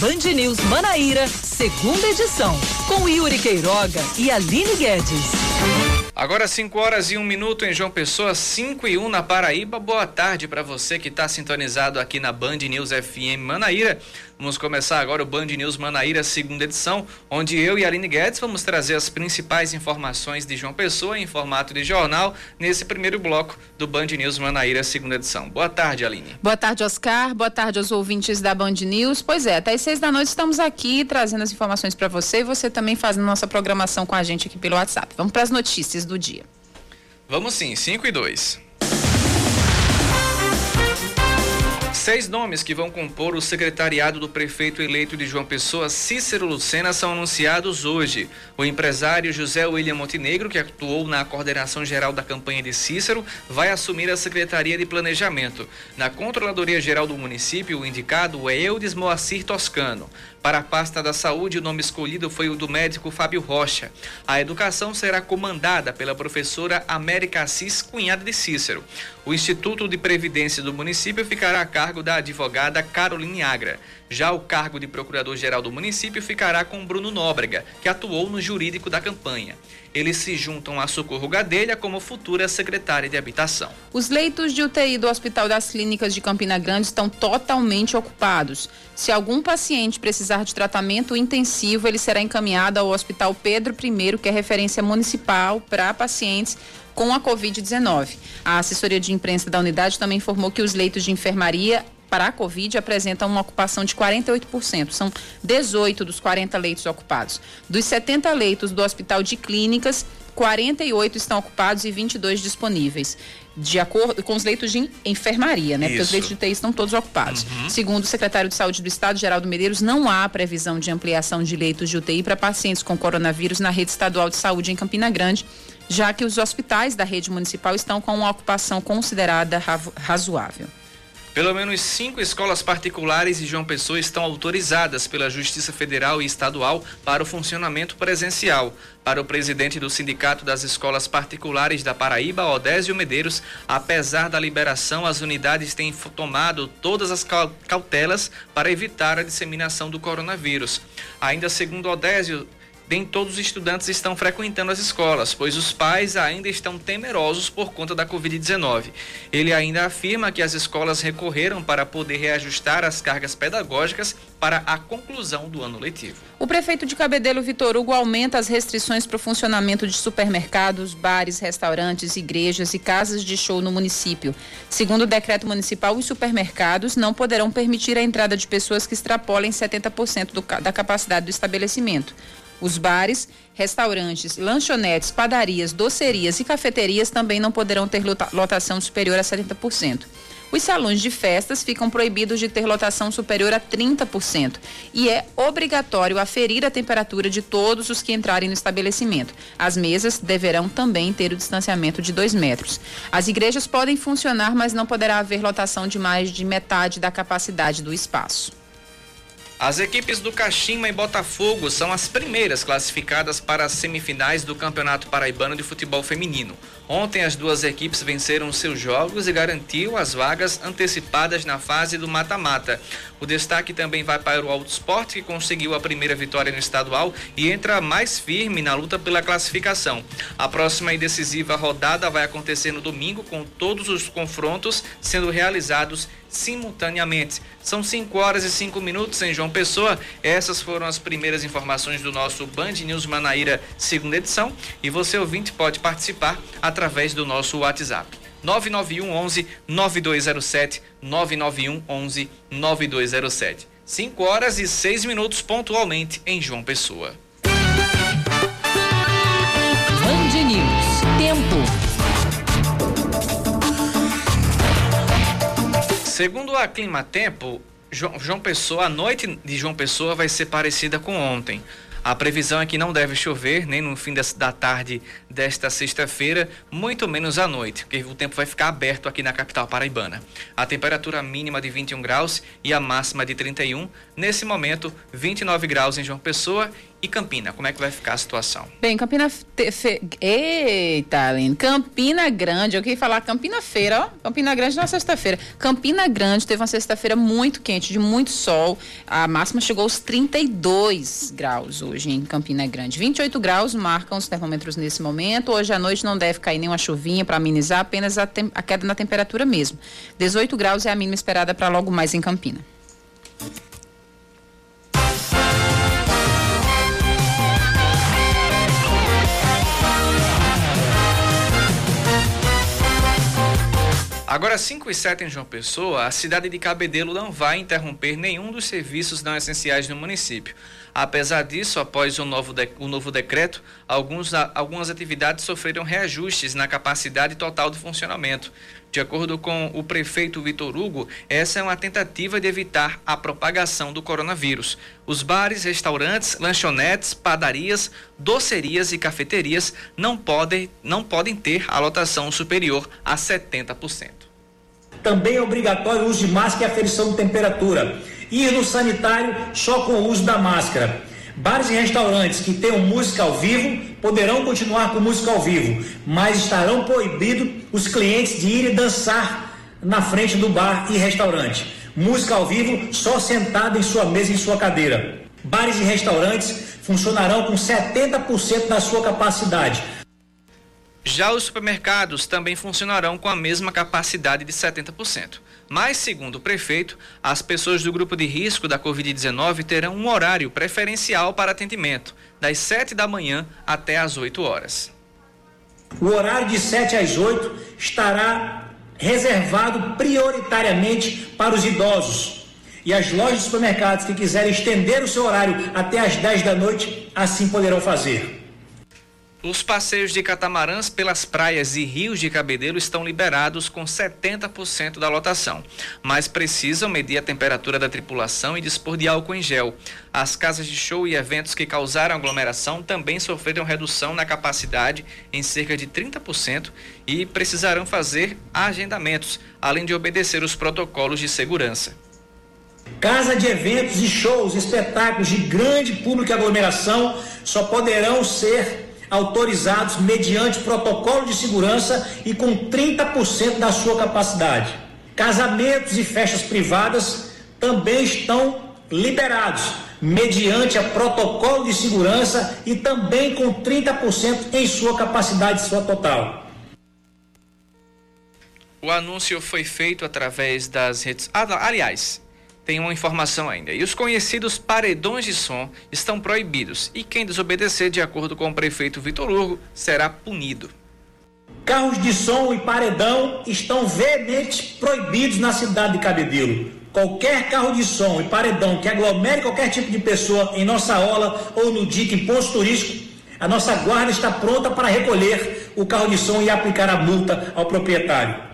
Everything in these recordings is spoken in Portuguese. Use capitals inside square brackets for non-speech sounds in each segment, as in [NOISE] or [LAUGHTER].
Band News Manaíra, segunda edição, com Yuri Queiroga e Aline Guedes. Agora 5 horas e 1 um minuto em João Pessoa, 5 e 1 um na Paraíba. Boa tarde para você que está sintonizado aqui na Band News FM Manaíra. Vamos começar agora o Band News Manaíra, segunda edição, onde eu e a Aline Guedes vamos trazer as principais informações de João Pessoa em formato de jornal nesse primeiro bloco do Band News Manaíra, segunda edição. Boa tarde, Aline. Boa tarde, Oscar. Boa tarde aos ouvintes da Band News. Pois é, até às seis da noite estamos aqui trazendo as informações para você e você também fazendo nossa programação com a gente aqui pelo WhatsApp. Vamos para as notícias do dia. Vamos sim, 5 e 2. Seis nomes que vão compor o secretariado do prefeito eleito de João Pessoa, Cícero Lucena, são anunciados hoje. O empresário José William Montenegro, que atuou na coordenação geral da campanha de Cícero, vai assumir a Secretaria de Planejamento. Na Controladoria Geral do município, o indicado é Eudes Moacir Toscano. Para a pasta da saúde, o nome escolhido foi o do médico Fábio Rocha. A educação será comandada pela professora América Assis, cunhada de Cícero. O Instituto de Previdência do município ficará a cargo da advogada Caroline Agra. Já o cargo de procurador-geral do município ficará com Bruno Nóbrega, que atuou no jurídico da campanha. Eles se juntam a Socorro Gadelha como futura secretária de Habitação. Os leitos de UTI do Hospital das Clínicas de Campina Grande estão totalmente ocupados. Se algum paciente precisar de tratamento intensivo, ele será encaminhado ao Hospital Pedro I, que é referência municipal para pacientes com a Covid-19. A assessoria de imprensa da unidade também informou que os leitos de enfermaria para a Covid apresentam uma ocupação de 48%. São 18 dos 40 leitos ocupados. Dos 70 leitos do Hospital de Clínicas, 48 estão ocupados e 22 disponíveis. De acordo com os leitos de enfermaria, né? Isso. Porque os leitos de UTI estão todos ocupados. Uhum. Segundo o secretário de Saúde do Estado, Geraldo Medeiros, não há previsão de ampliação de leitos de UTI para pacientes com coronavírus na rede estadual de saúde em Campina Grande, já que os hospitais da rede municipal estão com uma ocupação considerada razoável. Pelo menos cinco escolas particulares de João Pessoa estão autorizadas pela Justiça Federal e Estadual para o funcionamento presencial. Para o presidente do Sindicato das Escolas Particulares da Paraíba, Odésio Medeiros, apesar da liberação, as unidades têm tomado todas as cautelas para evitar a disseminação do coronavírus. Ainda segundo Odésio, nem todos os estudantes estão frequentando as escolas, pois os pais ainda estão temerosos por conta da Covid-19. Ele ainda afirma que as escolas recorreram para poder reajustar as cargas pedagógicas para a conclusão do ano letivo. O prefeito de Cabedelo, Vitor Hugo, aumenta as restrições para o funcionamento de supermercados, bares, restaurantes, igrejas e casas de show no município. Segundo o decreto municipal, os supermercados não poderão permitir a entrada de pessoas que extrapolem 70% do, da capacidade do estabelecimento. Os bares, restaurantes, lanchonetes, padarias, docerias e cafeterias também não poderão ter lotação superior a 70%. Os salões de festas ficam proibidos de ter lotação superior a 30% e é obrigatório aferir a temperatura de todos os que entrarem no estabelecimento. As mesas deverão também ter o distanciamento de 2 metros. As igrejas podem funcionar, mas não poderá haver lotação de mais de metade da capacidade do espaço. As equipes do Caxima e Botafogo são as primeiras classificadas para as semifinais do Campeonato Paraibano de Futebol Feminino. Ontem as duas equipes venceram seus jogos e garantiu as vagas antecipadas na fase do mata-mata. O destaque também vai para o Alto Esporte, que conseguiu a primeira vitória no estadual e entra mais firme na luta pela classificação. A próxima e decisiva rodada vai acontecer no domingo, com todos os confrontos sendo realizados simultaneamente. São 5 horas e 5 minutos em João Pessoa. Essas foram as primeiras informações do nosso Band News Manaíra, segunda edição. E você, ouvinte, pode participar através do nosso WhatsApp. 991 11 9207 991 11 9207. 5 horas e 6 minutos pontualmente em João Pessoa. Band News. Tempo. Segundo a Clima Tempo, João Pessoa, a noite de João Pessoa vai ser parecida com ontem. A previsão é que não deve chover nem no fim da tarde desta sexta-feira, muito menos à noite, porque o tempo vai ficar aberto aqui na capital paraibana. A temperatura mínima de 21 graus e a máxima de 31, nesse momento 29 graus em João Pessoa E Campina, como é que vai ficar a situação? Bem, Campina. Te, fe, eita, Aline. Campina Grande, eu queria falar Campina Feira, ó. Campina Grande na sexta-feira. Campina Grande teve uma sexta-feira muito quente, de muito sol. A máxima chegou aos 32 graus hoje em Campina Grande. 28 graus marcam os termômetros nesse momento. Hoje à noite não deve cair nenhuma chuvinha para amenizar, apenas a, a queda na temperatura mesmo. 18 graus é a mínima esperada para logo mais em Campina. Agora, 5 e 7 em João Pessoa, a cidade de Cabedelo não vai interromper nenhum dos serviços não essenciais no município. Apesar disso, após o novo, de, o novo decreto, alguns, algumas atividades sofreram reajustes na capacidade total de funcionamento. De acordo com o prefeito Vitor Hugo, essa é uma tentativa de evitar a propagação do coronavírus. Os bares, restaurantes, lanchonetes, padarias, docerias e cafeterias não podem, não podem ter a lotação superior a 70%. Também é obrigatório o uso de máscara e aferição de temperatura. Ir no sanitário só com o uso da máscara. Bares e restaurantes que tenham música ao vivo poderão continuar com música ao vivo, mas estarão proibidos os clientes de ir dançar na frente do bar e restaurante. Música ao vivo só sentado em sua mesa e em sua cadeira. Bares e restaurantes funcionarão com 70% da sua capacidade. Já os supermercados também funcionarão com a mesma capacidade de 70%. Mas, segundo o prefeito, as pessoas do grupo de risco da Covid-19 terão um horário preferencial para atendimento, das 7 da manhã até as 8 horas. O horário de 7 às 8 estará reservado prioritariamente para os idosos. E as lojas de supermercados que quiserem estender o seu horário até às 10 da noite, assim poderão fazer. Os passeios de catamarãs pelas praias e rios de Cabedelo estão liberados com 70% da lotação, mas precisam medir a temperatura da tripulação e dispor de álcool em gel. As casas de show e eventos que causaram aglomeração também sofreram redução na capacidade em cerca de 30% e precisarão fazer agendamentos, além de obedecer os protocolos de segurança. Casa de eventos e shows, espetáculos de grande público e aglomeração só poderão ser autorizados mediante protocolo de segurança e com 30% da sua capacidade. Casamentos e festas privadas também estão liberados mediante a protocolo de segurança e também com 30% em sua capacidade sua total. O anúncio foi feito através das redes. Ah, aliás, tem uma informação ainda. E os conhecidos paredões de som estão proibidos. E quem desobedecer, de acordo com o prefeito Vitor Hugo, será punido. Carros de som e paredão estão veemente proibidos na cidade de Cabedelo. Qualquer carro de som e paredão que aglomere qualquer tipo de pessoa em nossa aula ou no DIC em posto turístico, a nossa guarda está pronta para recolher o carro de som e aplicar a multa ao proprietário.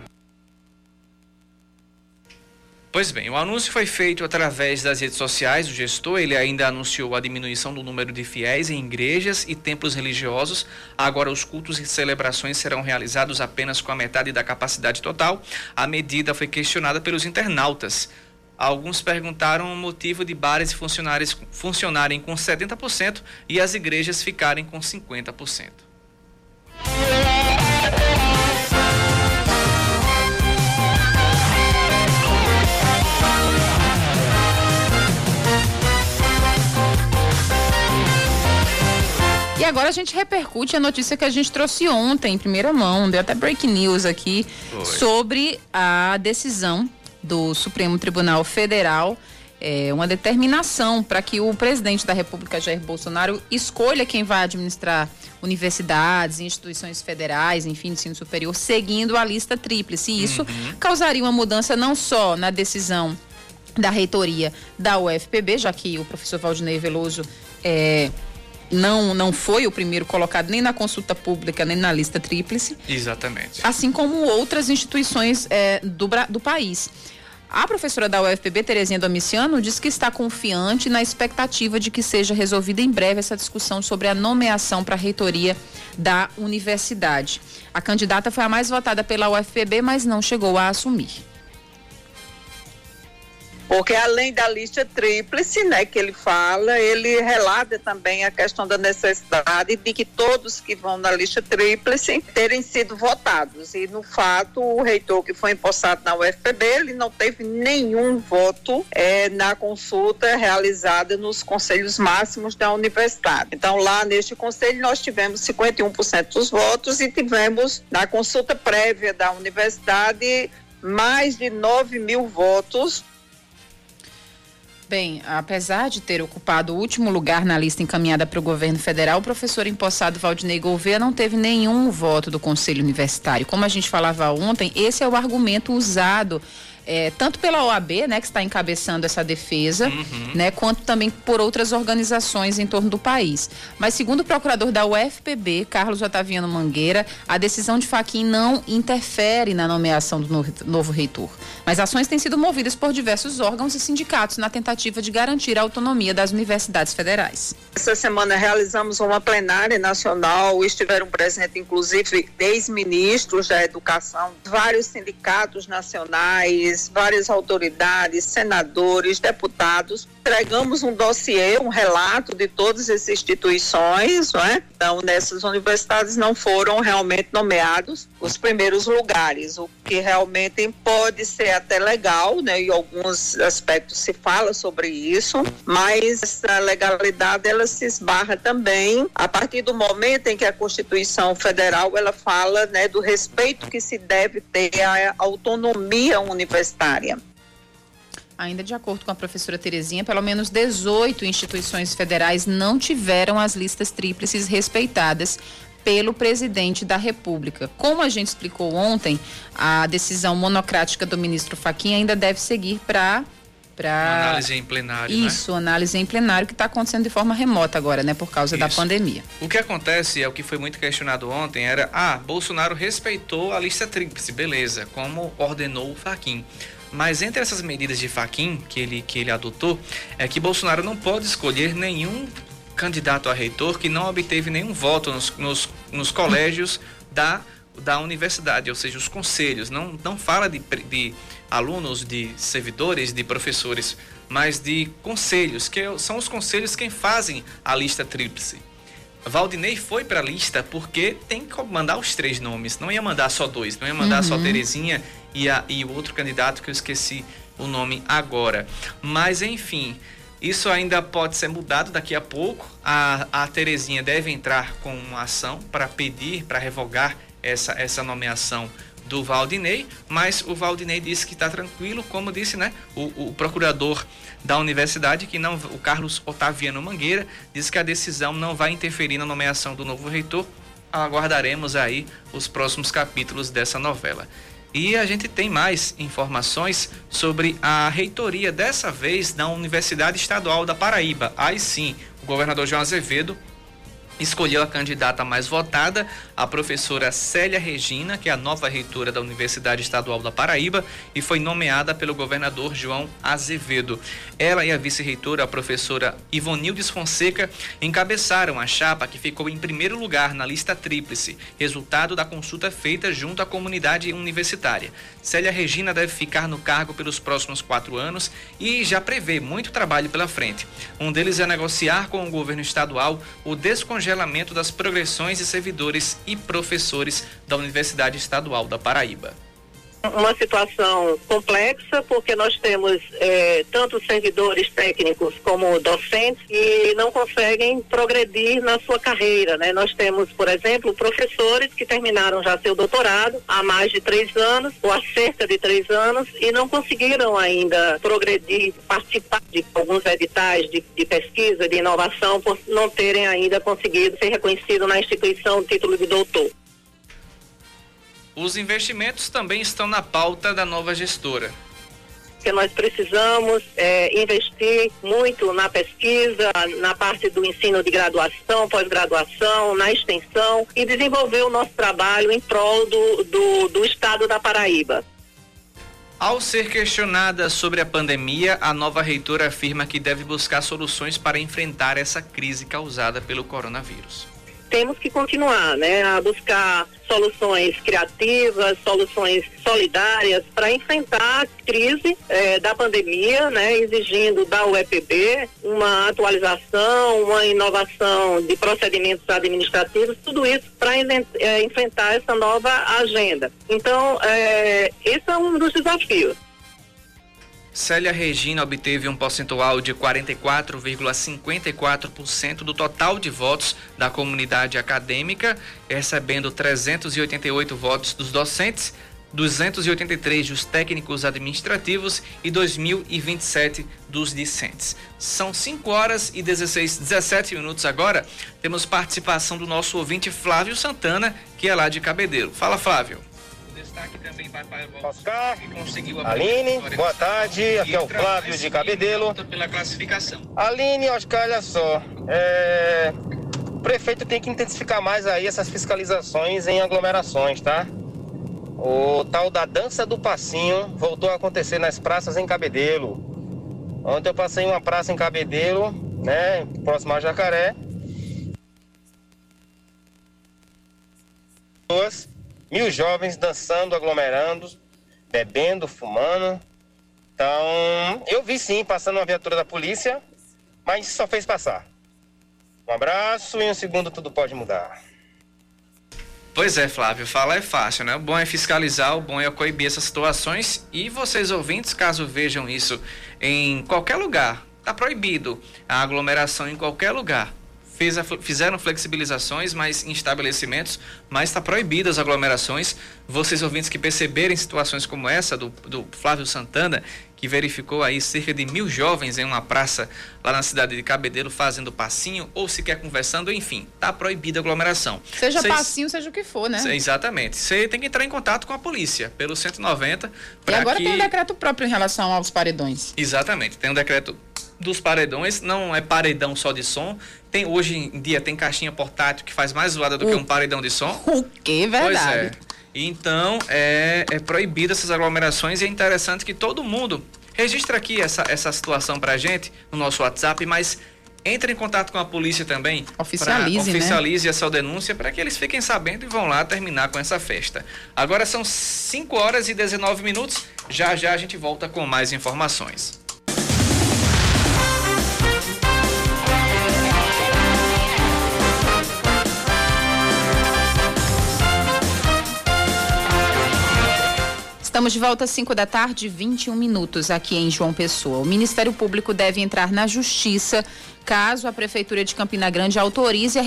Pois bem, o anúncio foi feito através das redes sociais do gestor. Ele ainda anunciou a diminuição do número de fiéis em igrejas e templos religiosos. Agora, os cultos e celebrações serão realizados apenas com a metade da capacidade total. A medida foi questionada pelos internautas. Alguns perguntaram o motivo de bares e funcionários funcionarem com 70% e as igrejas ficarem com 50%. E agora a gente repercute a notícia que a gente trouxe ontem, em primeira mão, deu até break news aqui, sobre a decisão do Supremo Tribunal Federal. É, uma determinação para que o presidente da República, Jair Bolsonaro, escolha quem vai administrar universidades, instituições federais, enfim, ensino superior, seguindo a lista tríplice. E isso uhum. causaria uma mudança não só na decisão da reitoria da UFPB, já que o professor Valdinei Veloso é, não, não foi o primeiro colocado nem na consulta pública, nem na lista tríplice. Exatamente. Assim como outras instituições é, do, do país. A professora da UFPB, Terezinha Domiciano, diz que está confiante na expectativa de que seja resolvida em breve essa discussão sobre a nomeação para a reitoria da universidade. A candidata foi a mais votada pela UFPB, mas não chegou a assumir. Porque além da lista tríplice, né, que ele fala, ele relata também a questão da necessidade de que todos que vão na lista tríplice terem sido votados. E no fato, o reitor que foi empossado na UFPB, ele não teve nenhum voto é, na consulta realizada nos conselhos máximos da universidade. Então, lá neste conselho, nós tivemos 51% dos votos e tivemos na consulta prévia da universidade mais de 9 mil votos Bem, apesar de ter ocupado o último lugar na lista encaminhada para o governo federal, o professor empossado Valdinei Gouveia não teve nenhum voto do Conselho Universitário. Como a gente falava ontem, esse é o argumento usado é, tanto pela OAB, né, que está encabeçando essa defesa, uhum. né, quanto também por outras organizações em torno do país. Mas segundo o procurador da UFPB, Carlos Otaviano Mangueira, a decisão de Faquim não interfere na nomeação do novo, novo reitor. Mas ações têm sido movidas por diversos órgãos e sindicatos na tentativa de garantir a autonomia das universidades federais. Essa semana realizamos uma plenária nacional, estiveram presentes inclusive ex-ministros da educação, vários sindicatos nacionais, várias autoridades, senadores, deputados. Entregamos um dossiê, um relato de todas essas instituições, não é? Então, nessas universidades não foram realmente nomeados os primeiros lugares, o que realmente pode ser até legal, né? Em alguns aspectos se fala sobre isso, mas essa legalidade ela se esbarra também a partir do momento em que a Constituição Federal ela fala, né, do respeito que se deve ter à autonomia universitária universitária. Ainda de acordo com a professora Terezinha, pelo menos 18 instituições federais não tiveram as listas tríplices respeitadas pelo presidente da República. Como a gente explicou ontem, a decisão monocrática do ministro Faquim ainda deve seguir para para análise em plenário. Né? Isso, né? análise em plenário que está acontecendo de forma remota agora, né, por causa Isso. da pandemia. O que acontece é o que foi muito questionado ontem era, ah, Bolsonaro respeitou a lista tríplice, beleza, como ordenou o Faquim. Mas entre essas medidas de Faquim que ele, que ele adotou, é que Bolsonaro não pode escolher nenhum candidato a reitor que não obteve nenhum voto nos, nos, nos colégios da, da universidade, ou seja, os conselhos. Não, não fala de, de alunos, de servidores, de professores, mas de conselhos, que são os conselhos quem fazem a lista tríplice. Valdinei foi para a lista porque tem que mandar os três nomes, não ia mandar só dois, não ia mandar uhum. só Terezinha e, a, e o outro candidato que eu esqueci o nome agora. Mas enfim, isso ainda pode ser mudado daqui a pouco. A, a Terezinha deve entrar com uma ação para pedir, para revogar essa, essa nomeação do Valdinei, mas o Valdinei disse que está tranquilo, como disse né, o, o, procurador da universidade, que não, o Carlos Otaviano Mangueira, disse que a decisão não vai interferir na nomeação do novo reitor. Aguardaremos aí os próximos capítulos dessa novela. E a gente tem mais informações sobre a reitoria, dessa vez da Universidade Estadual da Paraíba. Aí sim, o governador João Azevedo escolheu a candidata mais votada, a professora Célia Regina, que é a nova reitora da Universidade Estadual da Paraíba e foi nomeada pelo governador João Azevedo. Ela e a vice-reitora, a professora Ivonildes Fonseca, encabeçaram a chapa que ficou em primeiro lugar na lista tríplice, resultado da consulta feita junto à comunidade universitária. Célia Regina deve ficar no cargo pelos próximos quatro anos e já prevê muito trabalho pela frente. Um deles é negociar com o governo estadual o descongelamento das progressões de servidores e professores da Universidade Estadual da Paraíba uma situação complexa, porque nós temos é, tanto servidores técnicos como docentes que não conseguem progredir na sua carreira. Né? Nós temos, por exemplo, professores que terminaram já seu doutorado há mais de três anos, ou há cerca de três anos, e não conseguiram ainda progredir, participar de alguns editais de, de pesquisa, de inovação, por não terem ainda conseguido ser reconhecido na instituição o título de doutor. Os investimentos também estão na pauta da nova gestora que nós precisamos é, investir muito na pesquisa, na parte do ensino de graduação, pós-graduação, na extensão e desenvolver o nosso trabalho em prol do, do, do estado da Paraíba. Ao ser questionada sobre a pandemia, a nova reitora afirma que deve buscar soluções para enfrentar essa crise causada pelo coronavírus temos que continuar, né, a buscar soluções criativas, soluções solidárias para enfrentar a crise eh, da pandemia, né, exigindo da UEPB uma atualização, uma inovação de procedimentos administrativos, tudo isso para eh, enfrentar essa nova agenda. Então, eh, esse é um dos desafios. Célia Regina obteve um percentual de 44,54% do total de votos da comunidade acadêmica, recebendo 388 votos dos docentes, 283 dos técnicos administrativos e 2.027 dos discentes. São 5 horas e 16, 17 minutos agora. Temos participação do nosso ouvinte Flávio Santana, que é lá de Cabedelo. Fala, Flávio destaque também vai para Oscar, Aline, boa tarde. Aqui é o Flávio de Cabedelo. Pela classificação. Aline, Oscar, olha só. É... O prefeito tem que intensificar mais aí essas fiscalizações em aglomerações, tá? O tal da dança do passinho voltou a acontecer nas praças em Cabedelo. Ontem eu passei uma praça em Cabedelo, né, próximo a Jacaré. Duas mil jovens dançando, aglomerando, bebendo, fumando. Então, eu vi sim passando uma viatura da polícia, mas só fez passar. Um abraço e um segundo tudo pode mudar. Pois é, Flávio, falar é fácil, né? O bom é fiscalizar, o bom é coibir essas situações e vocês ouvintes, caso vejam isso em qualquer lugar, tá proibido a aglomeração em qualquer lugar fez a, fizeram flexibilizações, mas em estabelecimentos, mas está proibidas as aglomerações. Vocês ouvintes que perceberem situações como essa do, do Flávio Santana, que verificou aí cerca de mil jovens em uma praça lá na cidade de Cabedelo fazendo passinho ou sequer conversando, enfim, está proibida a aglomeração. Seja Cês, passinho, seja o que for, né? Exatamente. Você tem que entrar em contato com a polícia pelo 190. E agora que... tem um decreto próprio em relação aos paredões. Exatamente, tem um decreto dos paredões, não é paredão só de som. Tem hoje em dia tem caixinha portátil que faz mais zoada do o, que um paredão de som. [LAUGHS] O que verdade? Pois é. Então é, é proibido essas aglomerações e é interessante que todo mundo registre aqui essa, essa situação pra gente no nosso WhatsApp, mas entre em contato com a polícia também. Oficialize, pra, Oficialize né? essa denúncia para que eles fiquem sabendo e vão lá terminar com essa festa. Agora são 5 horas e 19 minutos. Já já a gente volta com mais informações. Estamos de volta às 5 da tarde, 21 minutos aqui em João Pessoa. O Ministério Público deve entrar na Justiça caso a Prefeitura de Campina Grande autorize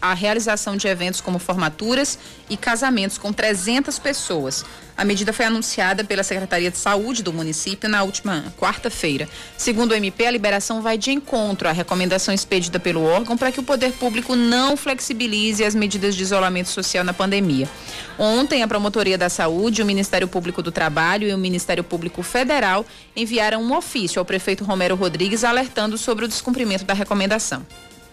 a realização de eventos como formaturas e casamentos com 300 pessoas. A medida foi anunciada pela Secretaria de Saúde do município na última quarta-feira. Segundo o MP, a liberação vai de encontro à recomendação expedida pelo órgão para que o poder público não flexibilize as medidas de isolamento social na pandemia. Ontem, a Promotoria da Saúde, o Ministério Público do Trabalho e o Ministério Público Federal enviaram um ofício ao prefeito Romero Rodrigues alertando sobre o descumprimento da recomendação.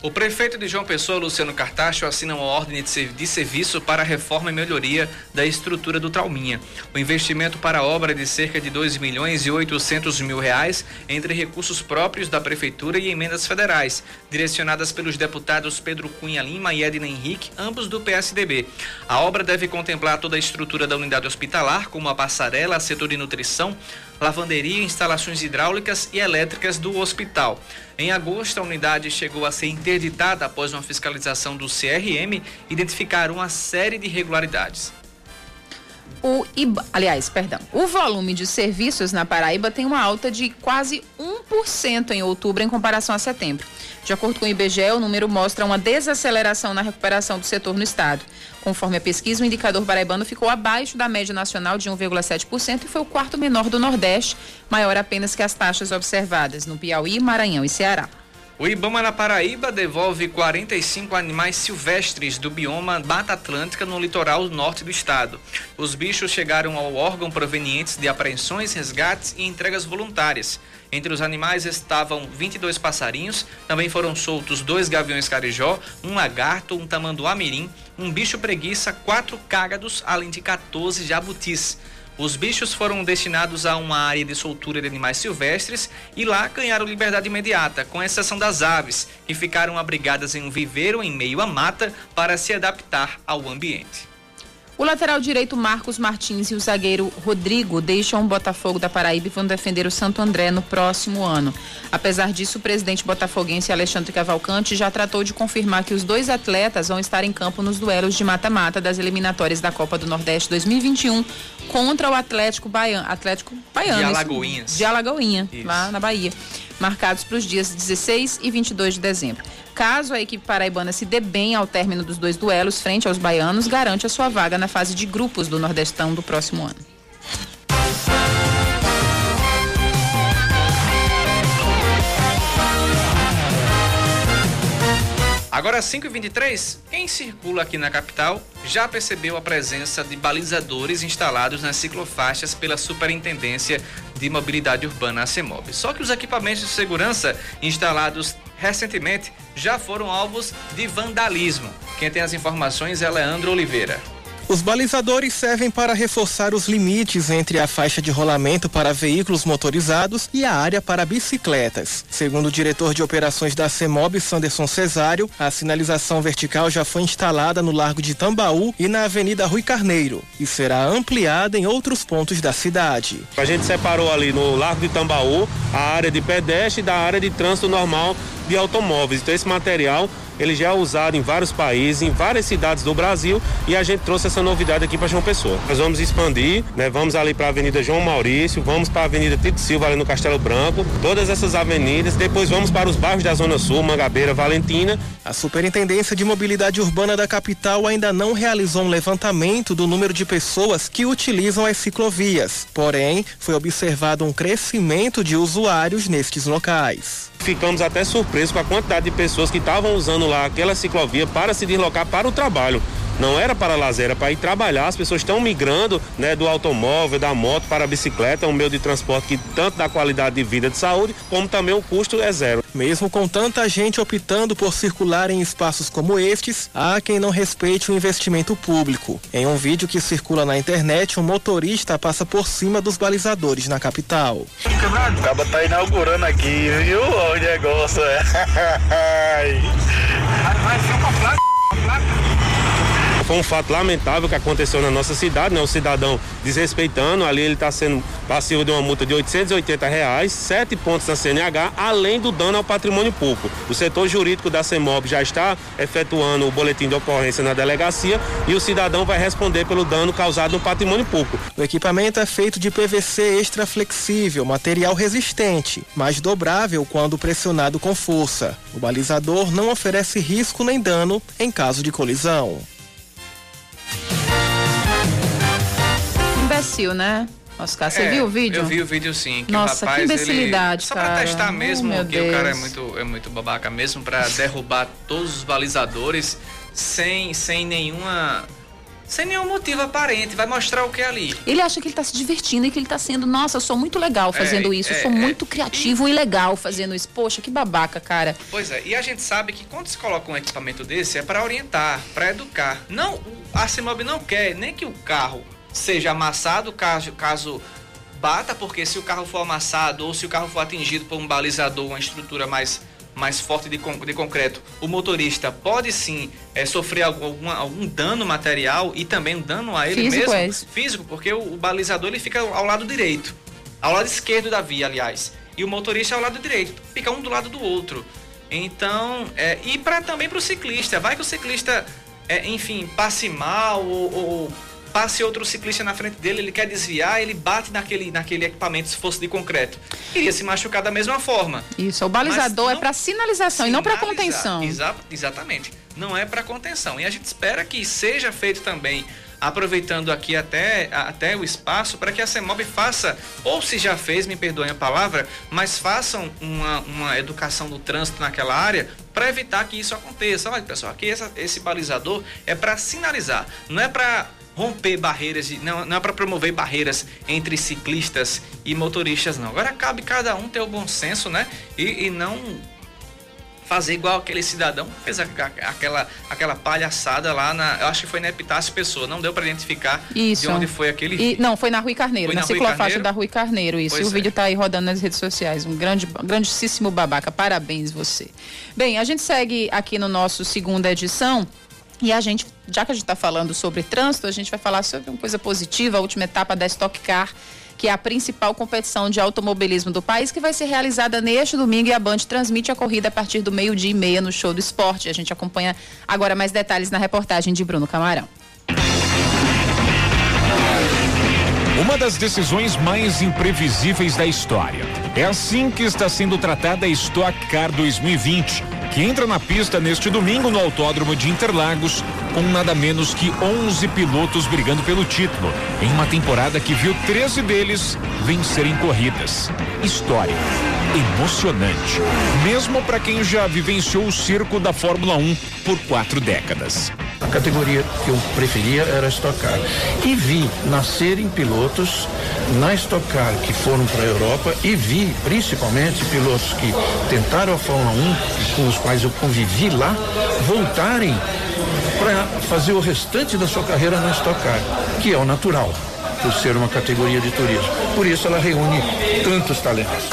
O prefeito de João Pessoa, Luciano Cartacho, assina uma ordem de serviço para a reforma e melhoria da estrutura do Trauminha. O investimento para a obra é de cerca de 2 milhões e 800 mil reais entre recursos próprios da prefeitura e emendas federais, direcionadas pelos deputados Pedro Cunha Lima e Edna Henrique, ambos do PSDB. A obra deve contemplar toda a estrutura da unidade hospitalar, como a passarela, setor de nutrição, lavanderia, instalações hidráulicas e elétricas do hospital. Em agosto, a unidade chegou a ser interditada após uma fiscalização do CRM identificar uma série de irregularidades. O IBA, aliás, perdão, o volume de serviços na Paraíba tem uma alta de quase 1% em outubro em comparação a setembro. De acordo com o IBGE, o número mostra uma desaceleração na recuperação do setor no estado. Conforme a pesquisa, o indicador paraibano ficou abaixo da média nacional de 1,7% e foi o quarto menor do Nordeste, maior apenas que as taxas observadas no Piauí, Maranhão e Ceará. O Ibama na Paraíba devolve 45 animais silvestres do bioma Mata Atlântica no litoral norte do estado. Os bichos chegaram ao órgão provenientes de apreensões, resgates e entregas voluntárias. Entre os animais estavam 22 passarinhos, também foram soltos dois gaviões carijó, um lagarto, um tamanduá mirim, um bicho preguiça, quatro cágados, além de 14 jabutis. Os bichos foram destinados a uma área de soltura de animais silvestres e lá ganharam liberdade imediata, com exceção das aves, que ficaram abrigadas em um viveiro em meio à mata para se adaptar ao ambiente. O lateral direito Marcos Martins e o zagueiro Rodrigo deixam o Botafogo da Paraíba e vão defender o Santo André no próximo ano. Apesar disso, o presidente botafoguense Alexandre Cavalcante já tratou de confirmar que os dois atletas vão estar em campo nos duelos de mata-mata das eliminatórias da Copa do Nordeste 2021 contra o Atlético Baiano, Atlético Baiano, de Alagoinhas, de Alagoinha, isso. lá na Bahia, marcados para os dias 16 e 22 de dezembro. Caso a equipe paraibana se dê bem ao término dos dois duelos frente aos baianos, garante a sua vaga na fase de grupos do Nordestão do próximo ano. Agora 5h23, quem circula aqui na capital já percebeu a presença de balizadores instalados nas ciclofaixas pela Superintendência de Mobilidade Urbana, a CEMOB. Só que os equipamentos de segurança instalados recentemente já foram alvos de vandalismo. Quem tem as informações é Leandro Oliveira. Os balizadores servem para reforçar os limites entre a faixa de rolamento para veículos motorizados e a área para bicicletas. Segundo o diretor de operações da CEMOB, Sanderson Cesário, a sinalização vertical já foi instalada no Largo de Tambaú e na Avenida Rui Carneiro e será ampliada em outros pontos da cidade. A gente separou ali no Largo de Tambaú a área de pedestre da área de trânsito normal de automóveis. Então esse material ele já é usado em vários países, em várias cidades do Brasil e a gente trouxe essa novidade aqui para João Pessoa. Nós vamos expandir, né? Vamos ali para a Avenida João Maurício, vamos para a Avenida Tito Silva ali no Castelo Branco, todas essas avenidas, depois vamos para os bairros da Zona Sul, Mangabeira, Valentina. A Superintendência de Mobilidade Urbana da capital ainda não realizou um levantamento do número de pessoas que utilizam as ciclovias. Porém, foi observado um crescimento de usuários nestes locais. Ficamos até surpresos com a quantidade de pessoas que estavam usando lá aquela ciclovia para se deslocar para o trabalho. Não era para lazer, era para ir trabalhar. As pessoas estão migrando né, do automóvel, da moto para a bicicleta, é um meio de transporte que tanto dá qualidade de vida de saúde, como também o custo é zero. Mesmo com tanta gente optando por circular em espaços como estes, há quem não respeite o investimento público. Em um vídeo que circula na internet, um motorista passa por cima dos balizadores na capital. Acaba tá inaugurando aqui, viu? O negócio é. [LAUGHS] Vai placa, placa. Foi um fato lamentável que aconteceu na nossa cidade, né? O cidadão desrespeitando, ali ele está sendo passivo de uma multa de 880 reais, sete pontos na CNH, além do dano ao patrimônio público. O setor jurídico da CEMOB já está efetuando o boletim de ocorrência na delegacia e o cidadão vai responder pelo dano causado no patrimônio público. O equipamento é feito de PVC extra flexível, material resistente, mas dobrável quando pressionado com força. O balizador não oferece risco nem dano em caso de colisão. Imbecil, né? Oscar, você é, viu o vídeo? Eu vi o vídeo sim. Que Nossa, o rapaz, que imbecilidade, ele, Só cara. pra testar mesmo oh, que Deus. o cara é muito, é muito babaca mesmo, pra derrubar todos os balizadores sem, sem nenhuma sem nenhum motivo aparente, vai mostrar o que é ali. Ele acha que ele está se divertindo e que ele está sendo, nossa, eu sou muito legal fazendo É, isso, eu é, sou é. muito criativo e... legal fazendo isso. Poxa, que babaca, cara. Pois é, e a gente sabe que quando se coloca um equipamento desse é para orientar, para educar. Não, a CEMOB não quer nem que o carro seja amassado caso, caso bata, porque se o carro for amassado ou se o carro for atingido por um balizador, uma estrutura mais mais forte de, con- de concreto, o motorista pode sim é, sofrer algum, algum dano material e também dano a ele Físico, mesmo. é. Físico, porque o, o balizador ele fica ao lado direito, ao lado esquerdo da via, aliás, e o motorista ao lado direito, fica um do lado do outro. Então, é, e para também para o ciclista, vai que o ciclista, é, enfim, passe mal ou, ou passe outro ciclista na frente dele, ele quer desviar, ele bate naquele, naquele equipamento se fosse de concreto. Iria se machucar da mesma forma. Isso, o balizador é não- para sinalização e não para contenção. Exa- exatamente. Não é para contenção. E a gente espera que seja feito também, aproveitando aqui até, até o espaço, para que a CEMOB faça, ou se já fez, me perdoem a palavra, mas façam uma, uma educação do trânsito naquela área para evitar que isso aconteça. Olha, pessoal, aqui essa- esse balizador é para sinalizar, não é para romper barreiras, de- não, não é para promover barreiras entre ciclistas e motoristas, não. Agora cabe cada um ter o bom senso, né? E, e não fazer igual aquele cidadão que fez a, a, aquela, aquela palhaçada lá na. Eu acho que foi na Epitácio Pessoa. Não deu para identificar isso. de onde foi aquele. E, não, foi na Rui Carneiro, foi na, na ciclofaixa da Rui Carneiro. Isso. Pois e o é. vídeo tá aí rodando nas redes sociais. Um grande, grandíssimo babaca. Parabéns você. Bem, a gente segue aqui no nosso segunda edição. E a gente, já que a gente está falando sobre trânsito, a gente vai falar sobre uma coisa positiva, a última etapa da Stock Car que é a principal competição de automobilismo do país, que vai ser realizada neste domingo e a Band transmite a corrida a partir do meio-dia e meia no Show do Esporte. A gente acompanha agora mais detalhes na reportagem de Bruno Camarão. Uma das decisões mais imprevisíveis da história. É assim que está sendo tratada a Stock Car 2020 que entra na pista neste domingo no Autódromo de Interlagos, com nada menos que 11 pilotos brigando pelo título, em uma temporada que viu 13 deles vencerem corridas. História emocionante, mesmo para quem já vivenciou o circo da Fórmula 1 por quatro décadas. A categoria que eu preferia era a Stock Car. E vi nascerem pilotos na Stock Car que foram para a Europa e vi principalmente pilotos que tentaram a Fórmula 1, com os quais eu convivi lá, voltarem para fazer o restante da sua carreira na Stock Car, que é o natural, por ser uma categoria de turismo. Por isso ela reúne tantos talentos.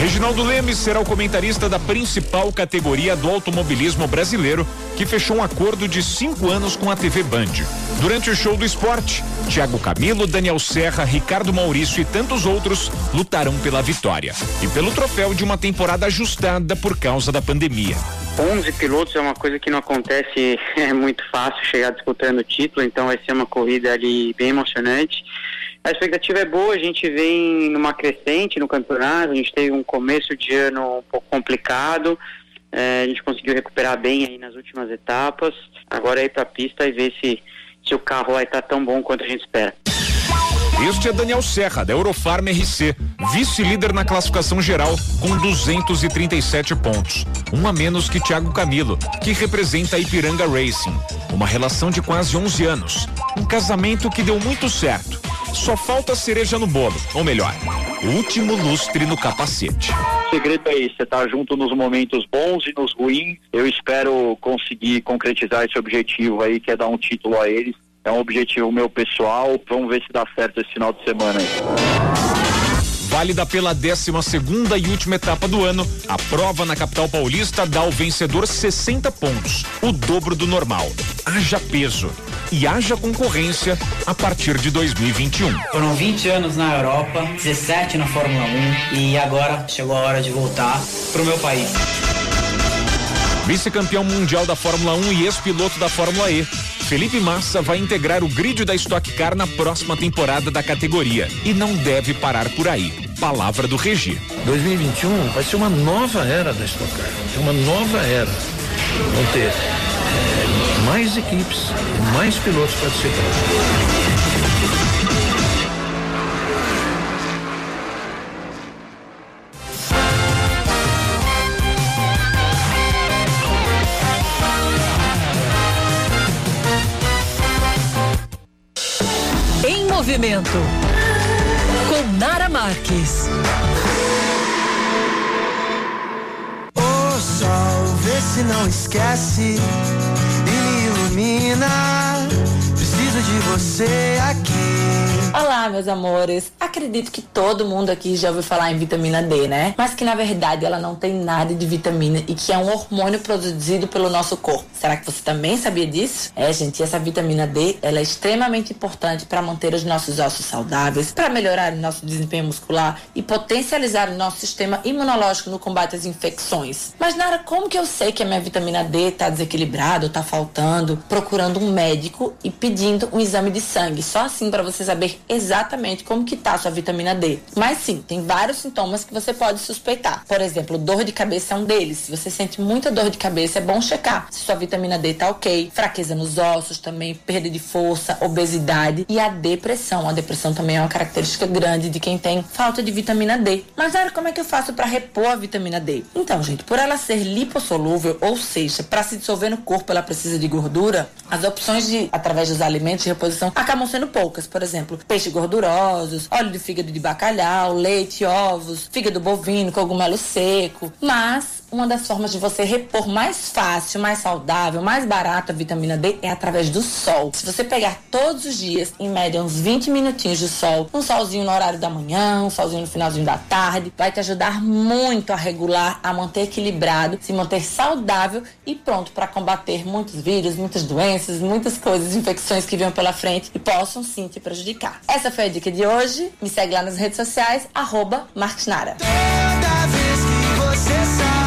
Reginaldo Lemes será o comentarista da principal categoria do automobilismo brasileiro, que fechou um acordo de cinco anos com a TV Band. Durante o show do esporte, Thiago Camilo, Daniel Serra, Ricardo Maurício e tantos outros lutarão pela vitória e pelo troféu de uma temporada ajustada por causa da pandemia. 11 pilotos é uma coisa que não acontece [LAUGHS] é muito fácil chegar disputando o título, então vai ser uma corrida ali bem emocionante. A expectativa é boa, a gente vem numa crescente no campeonato, a gente teve um começo de ano um pouco complicado, é, a gente conseguiu recuperar bem aí nas últimas etapas, agora é ir para a pista e ver se, se o carro vai estar tá tão bom quanto a gente espera. Este é Daniel Serra, da Eurofarm RC, vice-líder na classificação geral, com 237 pontos. Um a menos que Thiago Camilo, que representa a Ipiranga Racing. Uma relação de quase 11 anos. Um casamento que deu muito certo. Só falta cereja no bolo, ou melhor, último lustre no capacete. O segredo é esse, você tá junto nos momentos bons e nos ruins. Eu espero conseguir concretizar esse objetivo aí, que é dar um título a eles é um objetivo meu pessoal. Vamos ver se dá certo esse final de semana aí. Válida pela 12 segunda e última etapa do ano, a prova na capital paulista dá ao vencedor 60 pontos, o dobro do normal. Haja peso e haja concorrência a partir de 2021. Foram 20 anos na Europa, 17 na Fórmula 1 e agora chegou a hora de voltar pro meu país. Vice-campeão mundial da Fórmula 1 e ex-piloto da Fórmula E. Felipe Massa vai integrar o grid da Stock Car na próxima temporada da categoria e não deve parar por aí. Palavra do Regi. 2021 vai ser uma nova era da Stock Car, é uma nova era. Vão ter é, mais equipes, mais pilotos participando. Movimento. Com Nara Marques. O sol, vê se não esquece e me ilumina. Preciso de você aqui. Olá, meus amores. Acredito que todo mundo aqui já ouviu falar em vitamina D, né? Mas que na verdade ela não tem nada de vitamina e que é um hormônio produzido pelo nosso corpo. Será que você também sabia disso? É, gente, essa vitamina D, ela é extremamente importante para manter os nossos ossos saudáveis, para melhorar o nosso desempenho muscular e potencializar o nosso sistema imunológico no combate às infecções. Mas Nara, como que eu sei que a minha vitamina D está desequilibrada ou tá faltando? Procurando um médico e pedindo um exame de sangue. Só assim para você saber exatamente como que tá a sua vitamina D. Mas sim, tem vários sintomas que você pode suspeitar. Por exemplo, dor de cabeça é um deles. Se você sente muita dor de cabeça, é bom checar se sua vitamina D tá ok. Fraqueza nos ossos também, perda de força, obesidade e a depressão. A depressão também é uma característica grande de quem tem falta de vitamina D. Mas olha como é que eu faço para repor a vitamina D? Então, gente, por ela ser lipossolúvel, ou seja, para se dissolver no corpo ela precisa de gordura, as opções de através dos alimentos de reposição acabam sendo poucas. Por exemplo, peixes gordurosos, óleo de fígado de bacalhau, leite, ovos, fígado bovino, cogumelo seco. Mas uma das formas de você repor mais fácil, mais saudável, mais barato a vitamina D é através do sol. Se você pegar todos os dias, em média, uns 20 minutinhos de sol, um solzinho no horário da manhã, um solzinho no finalzinho da tarde, vai te ajudar muito a regular, a manter equilibrado, se manter saudável e pronto para combater muitos vírus, muitas doenças, muitas coisas, infecções que venham pela frente e possam sim te prejudicar. Essa foi a dica de hoje. Me segue lá nas redes sociais, arroba Marques Nara. Toda vez que você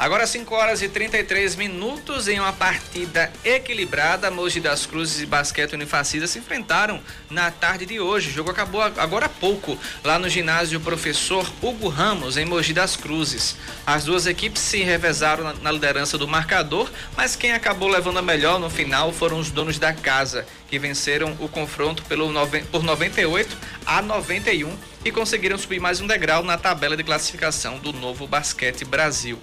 Agora 5 horas e 33 minutos em uma partida equilibrada, Mogi das Cruzes e Basquete Unifacisa se enfrentaram na tarde de hoje. O jogo acabou agora há pouco lá no ginásio Professor Hugo Ramos em Mogi das Cruzes. As duas equipes se revezaram na, liderança do marcador, mas quem acabou levando a melhor no final foram os donos da casa, que venceram o confronto pelo por 98 a 91 e conseguiram subir mais um degrau na tabela de classificação do Novo Basquete Brasil.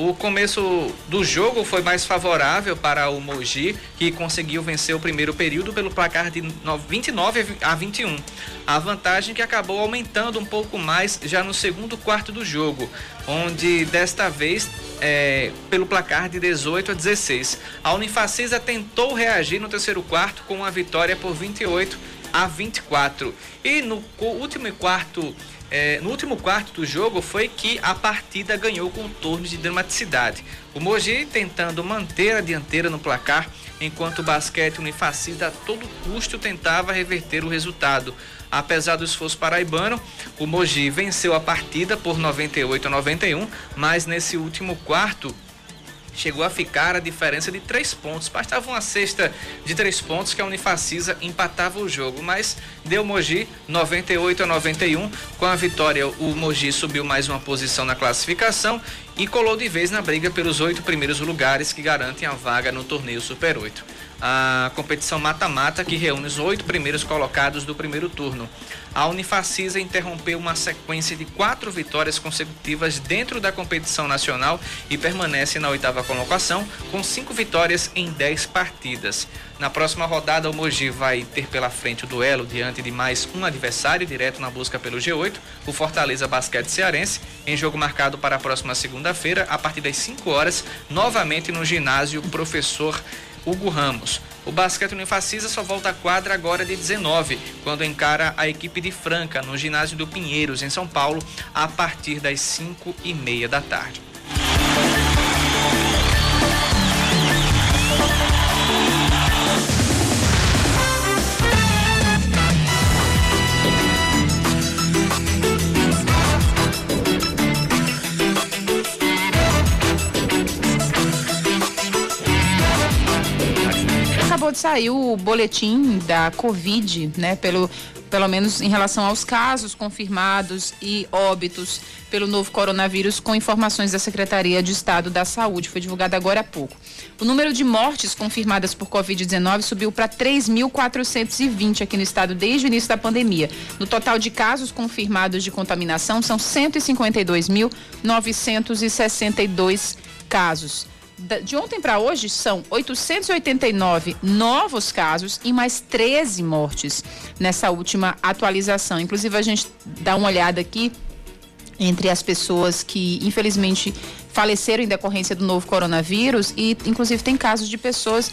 O começo do jogo foi mais favorável para o Mogi, que conseguiu vencer o primeiro período pelo placar de 29 a 21. A vantagem que acabou aumentando um pouco mais já no segundo quarto do jogo, onde desta vez é, pelo placar de 18 a 16. A Unifacisa tentou reagir no terceiro quarto com uma vitória por 28 a 24. E no último quarto é, no último quarto do jogo foi que a partida ganhou contornos de dramaticidade. O Mogi tentando manter a dianteira no placar, enquanto o basquete unifacista a todo custo tentava reverter o resultado. Apesar do esforço paraibano, o Mogi venceu a partida por 98 a 91, mas nesse último quarto chegou a ficar a diferença de três pontos. Bastava uma cesta de três pontos que a Unifacisa empatava o jogo, mas deu Mogi 98 a 91. Com a vitória, o Mogi subiu mais uma posição na classificação e colou de vez na briga pelos oito primeiros lugares que garantem a vaga no torneio Super 8 a competição mata-mata que reúne os oito primeiros colocados do primeiro turno. A Unifacisa interrompeu uma sequência de quatro vitórias consecutivas dentro da competição nacional e permanece na oitava colocação com cinco vitórias em dez partidas. Na próxima rodada, o Mogi vai ter pela frente o duelo diante de mais um adversário direto na busca pelo G8, o Fortaleza Basquete Cearense, em jogo marcado para a próxima segunda-feira, a partir das 5 horas, novamente no ginásio Professor Hugo Ramos. O basquete unifacisa só volta à quadra agora de 19, quando encara a equipe de Franca no ginásio do Pinheiros, em São Paulo, a partir das 5 e meia da tarde. Acabou de sair o boletim da Covid, né? Pelo, pelo menos em relação aos casos confirmados e óbitos pelo novo coronavírus, com informações da Secretaria de Estado da Saúde. Foi divulgado agora há pouco. O número de mortes confirmadas por Covid-19 subiu para 3.420 aqui no estado desde o início da pandemia. No total de casos confirmados de contaminação, são 152.962 casos de ontem para hoje são 889 novos casos e mais 13 mortes nessa última atualização. Inclusive a gente dá uma olhada aqui entre as pessoas que infelizmente faleceram em decorrência do novo coronavírus e inclusive tem casos de pessoas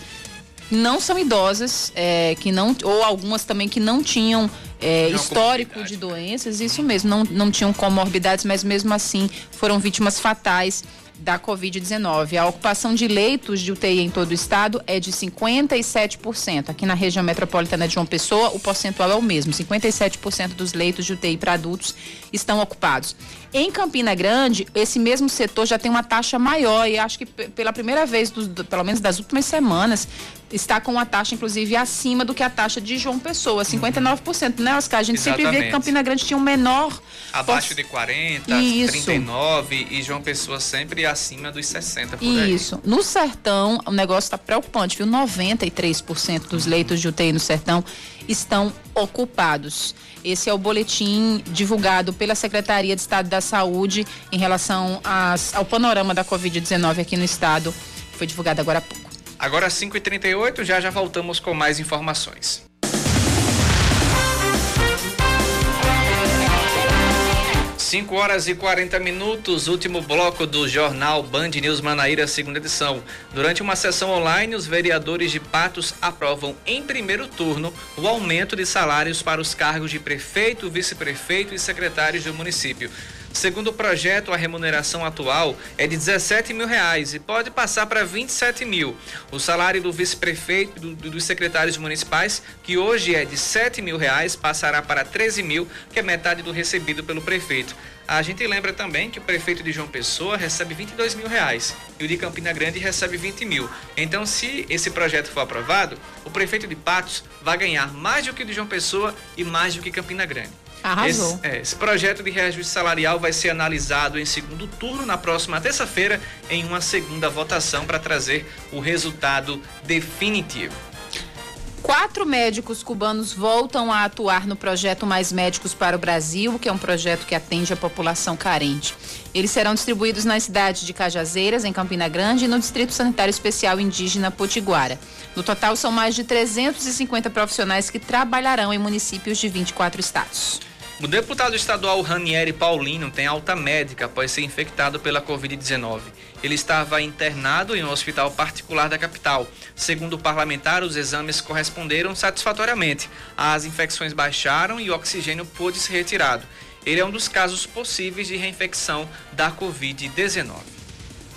que não são idosas, é, que não ou algumas também que não tinham é, histórico de doenças, isso mesmo, não, não tinham comorbidades, mas mesmo assim foram vítimas fatais da Covid-19. A ocupação de leitos de UTI em todo o estado é de 57%. Aqui na região metropolitana de João Pessoa, o percentual é o mesmo: 57% dos leitos de UTI para adultos estão ocupados. Em Campina Grande, esse mesmo setor já tem uma taxa maior e acho que pela primeira vez, do, do, pelo menos das últimas semanas, está com uma taxa, inclusive, acima do que a taxa de João Pessoa, 59%, né, Oscar? A gente Exatamente. sempre vê que Campina Grande tinha um menor. Abaixo de 40, Isso. 39 e João Pessoa sempre e acima dos 60 por aí. Isso. No sertão, o negócio está preocupante, viu? 93% dos leitos de UTI no sertão estão ocupados. Esse é o boletim divulgado pela Secretaria de Estado da Saúde em relação às- ao panorama da Covid-19 aqui no estado. Foi divulgado agora há pouco. Agora 5h38, já já voltamos com mais informações. Cinco horas e 40 minutos, último bloco do jornal Band News Manaíra, segunda edição. Durante uma sessão online, os vereadores de Patos aprovam em primeiro turno o aumento de salários para os cargos de prefeito, vice-prefeito e secretários do município. Segundo o projeto, a remuneração atual é de 17 mil reais e pode passar para 27 mil. O salário do vice-prefeito e do- do- dos secretários municipais, que hoje é de 7 mil reais, passará para 13 mil, que é metade do recebido pelo prefeito. A gente lembra também que o prefeito de João Pessoa recebe 22 mil reais e o de Campina Grande recebe 20 mil. Então, se esse projeto for aprovado, o prefeito de Patos vai ganhar mais do que o de João Pessoa e mais do que Campina Grande. Arrasou. Esse, é, esse projeto de reajuste salarial vai ser analisado em segundo turno na próxima terça-feira, em uma segunda votação para trazer o resultado definitivo. Quatro médicos cubanos voltam a atuar no projeto Mais Médicos para o Brasil, que é um projeto que atende a população carente. Eles serão distribuídos nas cidades de Cajazeiras, em Campina Grande, e no Distrito Sanitário Especial Indígena Potiguara. No total, são mais de 350 profissionais que trabalharão em municípios de 24 estados. O deputado estadual Ranieri Paulino tem alta médica após ser infectado pela Covid-19. Ele estava internado em um hospital particular da capital. Segundo o parlamentar, os exames corresponderam satisfatoriamente. As infecções baixaram e o oxigênio pôde ser retirado. Ele é um dos casos possíveis de reinfecção da Covid-19.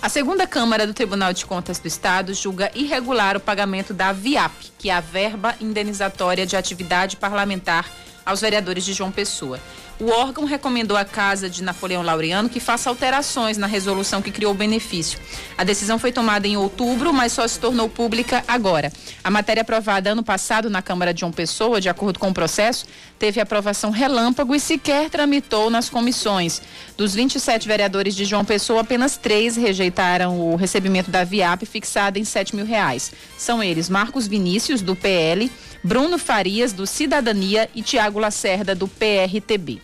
A segunda Câmara do Tribunal de Contas do Estado julga irregular o pagamento da VIAP, que é a verba indenizatória de atividade parlamentar aos vereadores de João Pessoa. O órgão recomendou à Casa de Napoleão Laureano que faça alterações na resolução que criou o benefício. A decisão foi tomada em outubro, mas só se tornou pública agora. A matéria aprovada ano passado na Câmara de João Pessoa, de acordo com o processo, teve aprovação relâmpago e sequer tramitou nas comissões. Dos 27 vereadores de João Pessoa, apenas três rejeitaram o recebimento da VIAP fixada em 7 mil reais. São eles Marcos Vinícius, do PL, Bruno Farias, do Cidadania e Tiago Lacerda, do PRTB.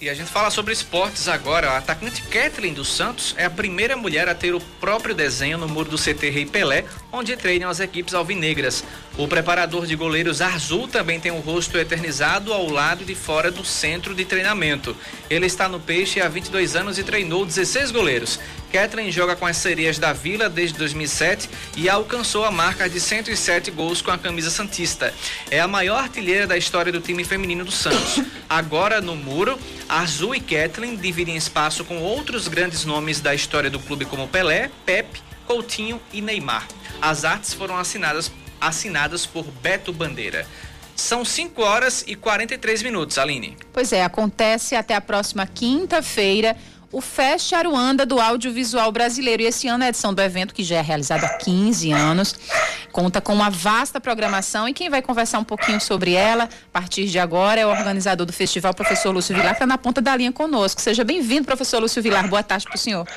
E a gente fala sobre esportes agora. A atacante Kathleen dos Santos é a primeira mulher a ter o próprio desenho no muro do CT Rei Pelé, onde treinam as equipes alvinegras. O preparador de goleiros Arzul também tem o rosto eternizado ao lado de fora do centro de treinamento. Ele está no Peixe há 22 anos e treinou 16 goleiros. Kathleen joga com as sereias da Vila desde 2007 e alcançou a marca de 107 gols com a camisa Santista. É a maior artilheira da história do time feminino do Santos. Agora no muro, Azul e Kathleen dividem espaço com outros grandes nomes da história do clube como Pelé, Pepe, Coutinho e Neymar. As artes foram assinadas, assinadas por Beto Bandeira. São 5 horas e 43 minutos, Aline. Pois é, acontece até a próxima quinta-feira o Fest Aruanda do Audiovisual Brasileiro. E esse ano a edição do evento, que já é realizado há 15 anos, conta com uma vasta programação. E quem vai conversar um pouquinho sobre ela a partir de agora é o organizador do festival, professor Lúcio Vilar, que está na ponta da linha conosco. Seja bem-vindo, professor Lúcio Vilar. Boa tarde para o senhor.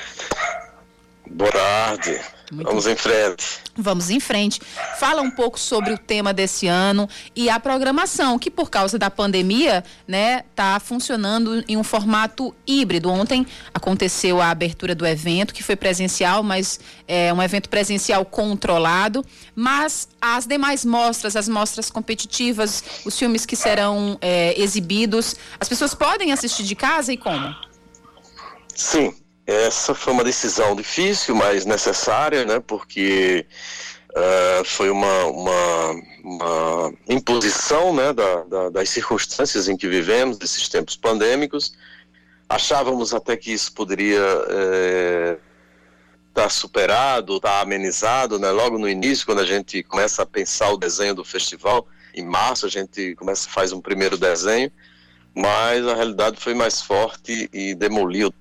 Boa tarde. Vamos em frente. Vamos em frente. Fala um pouco sobre o tema desse ano e a programação, que por causa da pandemia, né, tá funcionando em um formato híbrido. Ontem aconteceu a abertura do evento, que foi presencial, mas é um evento presencial controlado. Mas as demais mostras, as mostras competitivas, os filmes que serão é, exibidos, as pessoas podem assistir de casa e como? Sim, essa foi uma decisão difícil, mas necessária, né? Porque uh, foi uma, uma, uma, imposição né, da, da, das circunstâncias em que vivemos, desses tempos pandêmicos. Achávamos até que isso poderia estar tá superado, estar tá amenizado, né? Logo no início, quando a gente começa a pensar o desenho do festival, em março a gente começa faz um primeiro desenho, mas a realidade foi mais forte e demoliu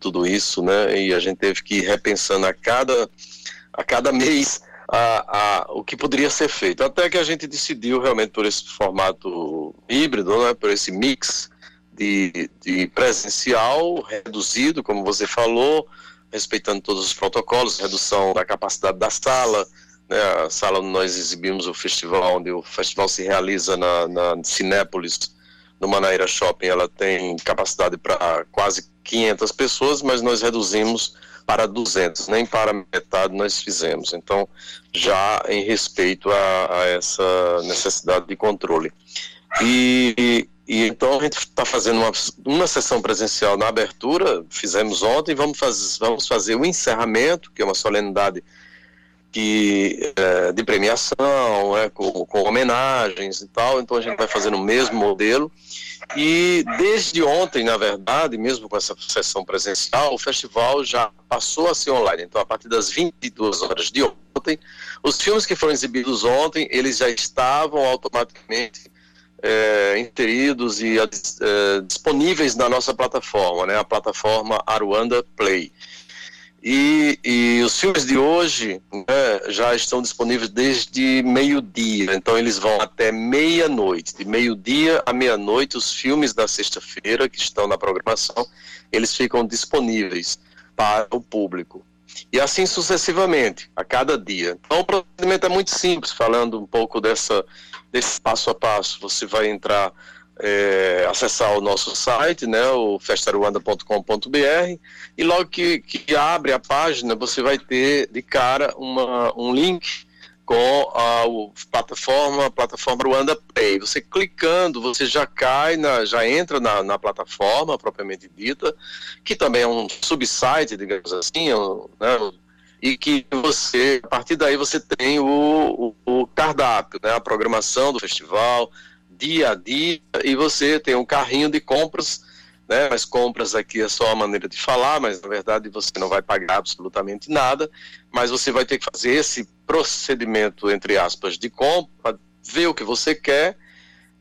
tudo isso, né? E a gente teve que ir repensando a cada, a cada mês a, a, o que poderia ser feito. Até que a gente decidiu realmente por esse formato híbrido, né? Por esse mix de, de presencial reduzido, como você falou, respeitando todos os protocolos, redução da capacidade da sala, né, a sala onde nós exibimos o festival, onde o festival se realiza na, na Cinépolis, no Manaíra Shopping, ela tem capacidade para quase 500 pessoas, mas nós reduzimos para 200, nem para metade nós fizemos. Então, já em respeito a, a essa necessidade de controle. E, e então a gente está fazendo uma, uma sessão presencial na abertura, fizemos ontem, vamos, faz, vamos fazer o encerramento, que é uma solenidade que, é, de premiação, é, com, com homenagens e tal, então a gente vai fazer no mesmo modelo. E desde ontem, na verdade, mesmo com essa sessão presencial, o festival já passou a ser online. Então, a partir das 22 horas de ontem, os filmes que foram exibidos ontem, eles já estavam automaticamente é, inseridos e é, disponíveis na nossa plataforma, né, a plataforma Aruanda Play. E, e, os filmes de hoje né, já estão disponíveis desde meio-dia, então eles vão até meia-noite. De meio-dia a meia-noite, os filmes da sexta-feira que estão na programação, eles ficam disponíveis para o público. E assim sucessivamente, a cada dia. Então o procedimento é muito simples, falando um pouco dessa, desse passo a passo. Você vai entrar é, acessar o nosso site, né, o festaruanda.com.br, e logo que, que abre a página, você vai ter de cara uma, um link com a, plataforma, a plataforma Ruanda Play. Você clicando, você já cai, na, já entra na, na plataforma propriamente dita, que também é um subsite, digamos assim, é né, e que você, a partir daí você tem o, o, o cardápio, né, a programação do festival, dia a dia e você tem um carrinho de compras, né? Mas compras aqui é só a maneira de falar, mas na verdade você não vai pagar absolutamente nada, mas você vai ter que fazer esse procedimento entre aspas de compra, ver o que você quer,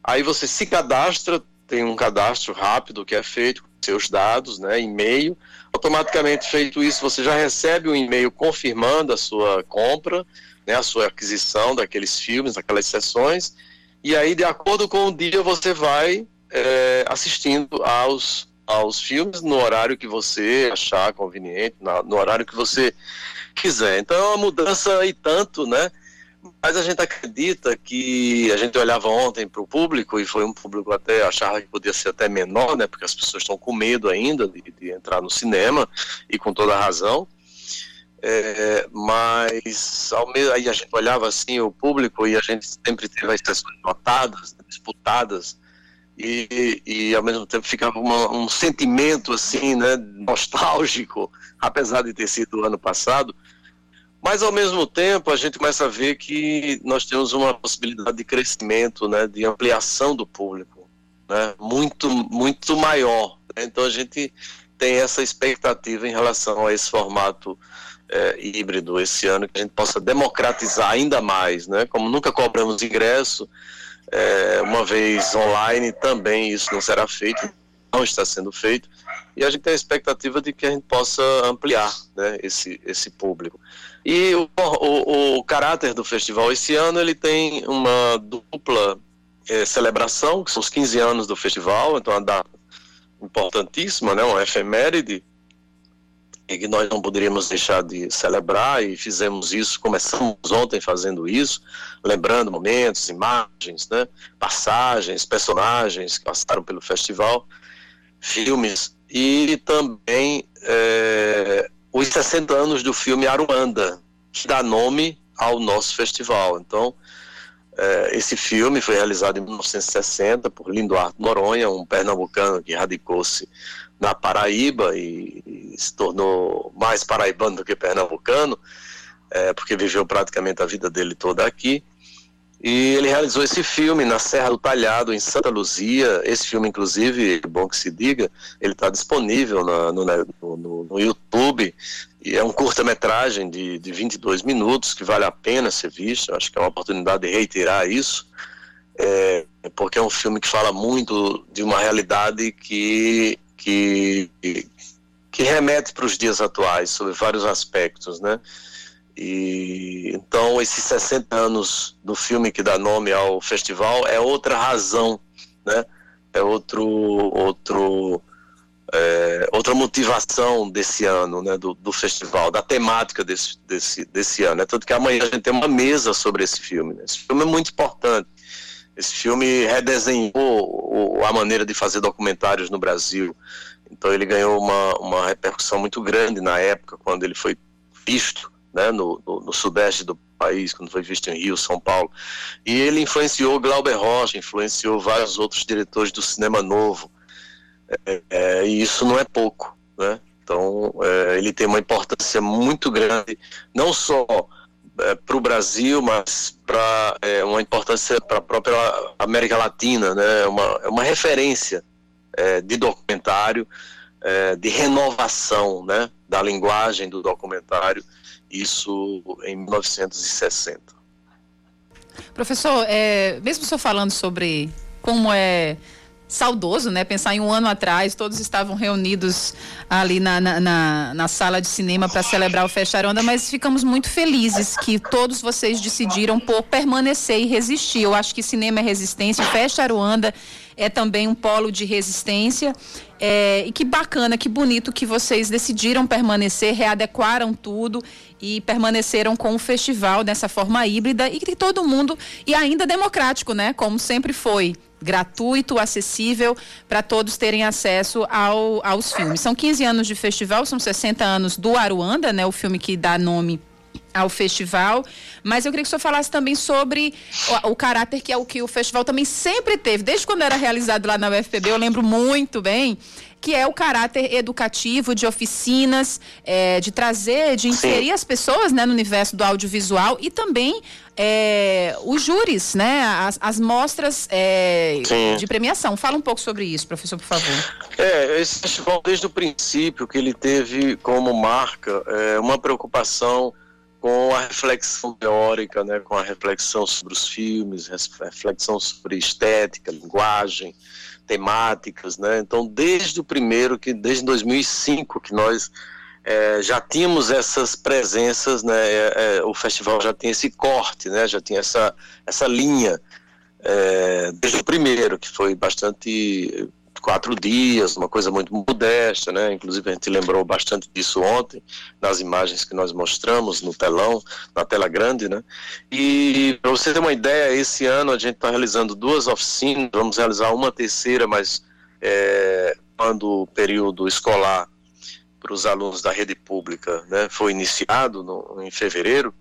aí você se cadastra, tem um cadastro rápido que é feito com seus dados, né, e-mail. Automaticamente feito isso, você já recebe um e-mail confirmando a sua compra, né, a sua aquisição daqueles filmes, daquelas sessões e aí, de acordo com o dia, você vai é, assistindo aos, aos filmes no horário que você achar conveniente, na, no horário que você quiser. Então é uma mudança e tanto, né? Mas a gente acredita que a gente olhava ontem para o público e foi um público até achava que podia ser até menor, né? Porque as pessoas estão com medo ainda de, de entrar no cinema e com toda razão. É, mas ao aí a gente olhava assim o público e a gente sempre teve as sessões lotadas, né, disputadas e, e ao mesmo tempo ficava uma, um sentimento assim, né, nostálgico, [LAUGHS] apesar de ter sido o ano passado. Mas ao mesmo tempo a gente começa a ver que nós temos uma possibilidade de crescimento, né, de ampliação do público, né, muito muito maior. Né? Então a gente tem essa expectativa em relação a esse formato é, híbrido esse ano, que a gente possa democratizar ainda mais, né? Como nunca cobramos ingresso, é, uma vez online também isso não será feito, não está sendo feito, e a gente tem a expectativa de que a gente possa ampliar né, esse, esse público. E o, o, o caráter do festival esse ano ele tem uma dupla é, celebração, que são os 15 anos do festival, então uma data importantíssima, né, uma efeméride, que nós não poderíamos deixar de celebrar e fizemos isso, começamos ontem fazendo isso, lembrando momentos, imagens, né, passagens, personagens que passaram pelo festival, filmes e também é, os 60 anos do filme Aruanda, que dá nome ao nosso festival. Então, é, esse filme foi realizado em 1960 por Lindo Arto Noronha, um pernambucano que radicou-se na Paraíba e, e, se tornou mais paraibano do que pernambucano, é, porque viveu praticamente a vida dele toda aqui. E ele realizou esse filme na Serra do Talhado, em Santa Luzia. Esse filme, inclusive, é bom que se diga, ele está disponível na, no, no, no, YouTube. E é um curta-metragem de, de 22 minutos que vale a pena ser visto. Acho que é uma oportunidade de reiterar isso. É, porque é um filme que fala muito de uma realidade que que, que remete para os dias atuais, sobre vários aspectos, né? E então esses 60 anos do filme que dá nome ao festival é outra razão, né, é outro, outro, é, outra motivação desse ano, né, do, do festival, da temática desse, desse, desse ano. É tanto que amanhã a gente tem uma mesa sobre esse filme. Né? Esse filme é muito importante. Esse filme redesenhou a maneira de fazer documentários no Brasil. Então ele ganhou uma, uma repercussão muito grande na época, quando ele foi visto né, no, no, no sudeste do país, quando foi visto em Rio, São Paulo. E ele influenciou Glauber Rocha, influenciou vários outros diretores do cinema novo. É, é, e isso não é pouco, né? Então é, ele tem uma importância muito grande, não só para o Brasil, mas para é, uma importância para a própria América Latina, né? É uma, é uma referência é, de documentário, é, de renovação, né? Da linguagem do documentário, isso em 1960. Professor, é, mesmo o falando sobre como é saudoso, né? Pensar em um ano atrás, todos estavam reunidos ali na, na, na- na sala de cinema para celebrar o Festa Aronda, mas ficamos muito felizes que todos vocês decidiram por permanecer e resistir. Eu acho que cinema é resistência, Aruanda é também um polo de resistência. É, e que bacana, que bonito que vocês decidiram permanecer, readequaram tudo e permaneceram com o festival dessa forma híbrida e que todo mundo e ainda democrático, né? Como sempre foi, gratuito, acessível para todos terem acesso ao- aos filmes. São 15 anos de festival, são 60 anos do Aruanda, né? O filme que dá nome ao festival, mas eu queria que o senhor falasse também sobre o, o caráter que é o que o festival também sempre teve, desde quando era realizado lá na UFPB, eu lembro muito bem, que é o caráter educativo de oficinas, eh, de trazer, de inserir as pessoas né, no universo do audiovisual e também eh, os júris, né, as, as mostras Sim. de premiação. Fala um pouco sobre isso, professor, por favor. É, esse festival, desde o princípio, que ele teve como marca é, uma preocupação com a reflexão teórica, né, com a reflexão sobre os filmes, reflexão sobre estética, linguagem, temáticas, né? Então, desde o primeiro, que desde 2005, que nós é, já tínhamos essas presenças, né? é, é, o festival já tem esse corte, né? Já tinha essa essa linha é, desde o primeiro, que foi bastante quatro dias, uma coisa muito modesta, né? Inclusive a gente lembrou bastante disso ontem nas imagens que nós mostramos no telão, na tela grande, né? E para você ter uma ideia, esse ano a gente está realizando duas oficinas, vamos realizar uma terceira, mas é, quando o período escolar para os alunos da rede pública né, foi iniciado no, em fevereiro,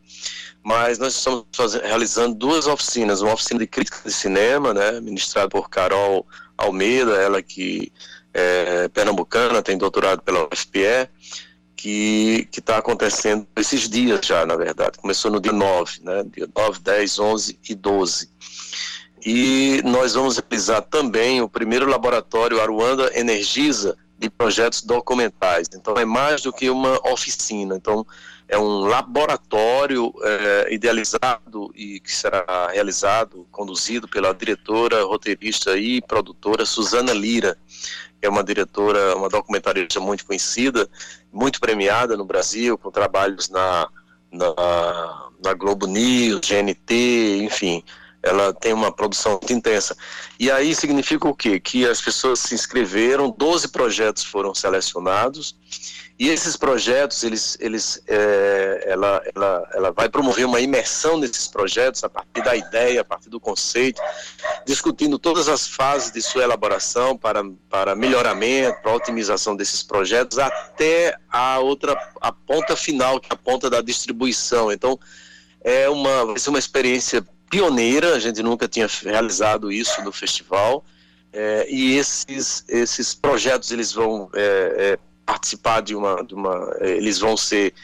mas nós estamos faze- realizando duas oficinas, uma oficina de crítica de cinema, né, ministrada por Carol Almeida, ela que é pernambucana, tem doutorado pela UFPE, que está acontecendo esses dias já, na verdade. Começou no dia 9, né, dia 9, 10, 11 e 12. E nós vamos realizar também o primeiro laboratório Aruanda Energiza de projetos documentais. Então é mais do que uma oficina. Então é um laboratório eh, idealizado e que será realizado, conduzido pela diretora, roteirista e produtora Suzana Lira, que é uma diretora, uma documentarista muito conhecida, muito premiada no Brasil, com trabalhos na, na, na Globo News, GNT, enfim ela tem uma produção muito intensa. E aí significa o quê? Que as pessoas se inscreveram, 12 projetos foram selecionados, e esses projetos, eles, eles, é, ela, ela, ela vai promover uma imersão nesses projetos a partir da ideia, a partir do conceito, discutindo todas as fases de sua elaboração para, para melhoramento, para otimização desses projetos, até a outra, a ponta final, que é a ponta da distribuição. Então, é uma, vai ser uma experiência pioneira, a gente nunca tinha realizado isso no festival, é, e esses, esses projetos eles vão é, é, participar de uma, de uma é, eles vão ser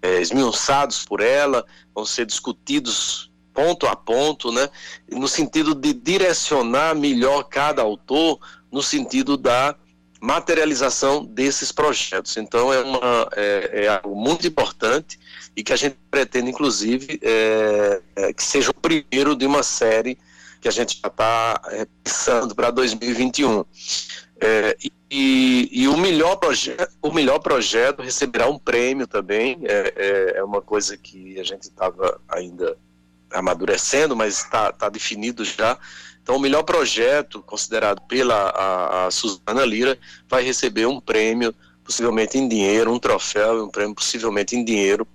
é, esmiuçados por ela, vão ser discutidos ponto a ponto, né, no sentido de direcionar melhor cada autor, no sentido da materialização desses projetos. Então é, uma, é, é algo muito importante e que a gente pretende, inclusive, é, é, que seja o primeiro de uma série que a gente já está é, pensando para 2021. É, e, e o melhor projeto, o melhor projeto receberá um prêmio também. É, é, é uma coisa que a gente estava ainda amadurecendo, mas está tá definido já. Então, o melhor projeto, considerado pela a, a Suzana Lira, vai receber um prêmio, possivelmente em dinheiro, um troféu e um prêmio possivelmente em dinheiro,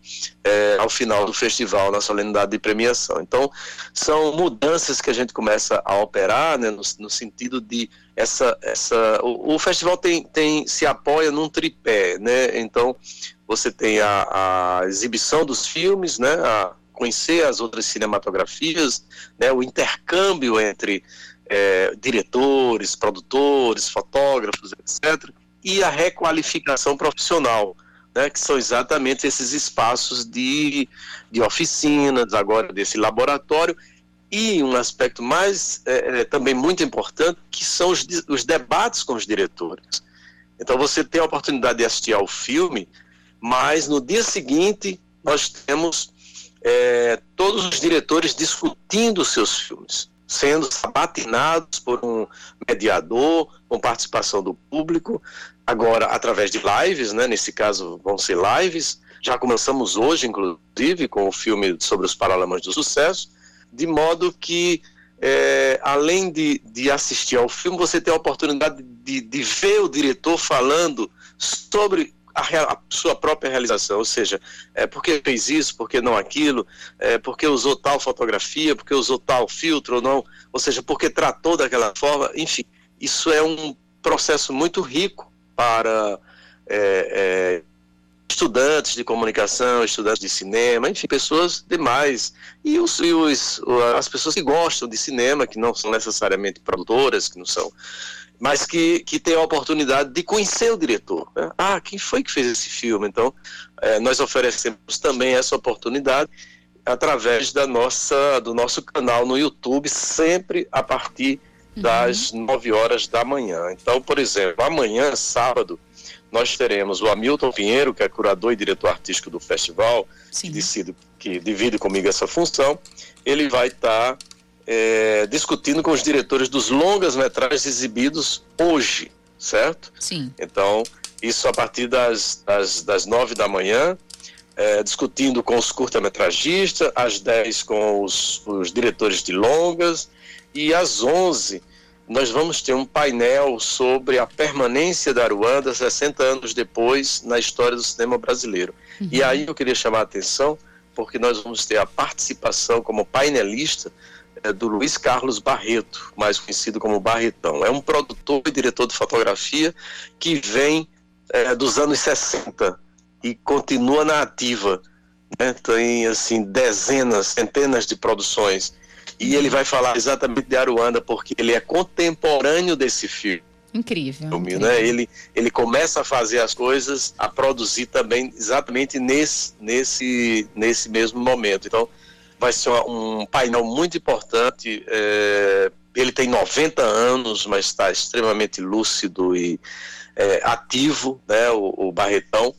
eh, ao final do festival, na solenidade de premiação. Então, são mudanças que a gente começa a operar, né, no, no sentido de essa, essa o, o festival tem, tem se apoia num tripé, né? Então, você tem a, a exibição dos filmes, né? A, conhecer as outras cinematografias, né, o intercâmbio entre é, diretores, produtores, fotógrafos, etc., e a requalificação profissional, né, que são exatamente esses espaços de, de oficinas, agora desse laboratório, e um aspecto mais é, é, também muito importante, que são os, os debates com os diretores. Então você tem a oportunidade de assistir ao filme, mas no dia seguinte nós temos é, todos os diretores discutindo seus filmes, sendo sabatinados por um mediador, com participação do público, agora através de lives, né? nesse caso vão ser lives, já começamos hoje, inclusive, com o filme sobre os Paralamas do Sucesso, de modo que, é, além de, de assistir ao filme, você tem a oportunidade de, de ver o diretor falando sobre a, a, sua própria realização, ou seja, é, por que fez isso, por que não aquilo, é, por que usou tal fotografia, por que usou tal filtro ou não, ou seja, por que tratou daquela forma, enfim, isso é um processo muito rico para é, é, estudantes de comunicação, estudantes de cinema, enfim, pessoas demais, e, os, e os, as pessoas que gostam de cinema, que não são necessariamente produtoras, que não são mas que, que tem a oportunidade de conhecer o diretor. Né? Ah, quem foi que fez esse filme? Então, é, nós oferecemos também essa oportunidade através da nossa, do nosso canal no YouTube, sempre a partir das uhum. 9 horas da manhã. Então, por exemplo, amanhã, sábado, nós teremos o Hamilton Pinheiro, que é curador e diretor artístico do festival, que, decide, que divide comigo essa função. Ele vai estar. Tá é, discutindo com os diretores dos longas metragens exibidos hoje, certo? Sim. Então, isso a partir das, das, das nove da manhã, é, discutindo com os curta-metragistas, às dez com os, os diretores de longas, e às onze nós vamos ter um painel sobre a permanência da Aruanda 60 anos depois na história do cinema brasileiro. Uhum. E aí eu queria chamar a atenção, porque nós vamos ter a participação como painelista é do Luiz Carlos Barreto, mais conhecido como Barretão. É um produtor e diretor de fotografia que vem é, dos anos 60 e continua na ativa. Né? Tem assim dezenas, centenas de produções. E ele vai falar exatamente de Aruanda, porque ele é contemporâneo desse filme. Incrível. Filme, incrível. Né? Ele, ele começa a fazer as coisas, a produzir também exatamente nesse, nesse, nesse mesmo momento. Então, vai ser um painel muito importante. É, ele tem 90 anos, mas está extremamente lúcido e é, ativo, né, o, o, Barretão.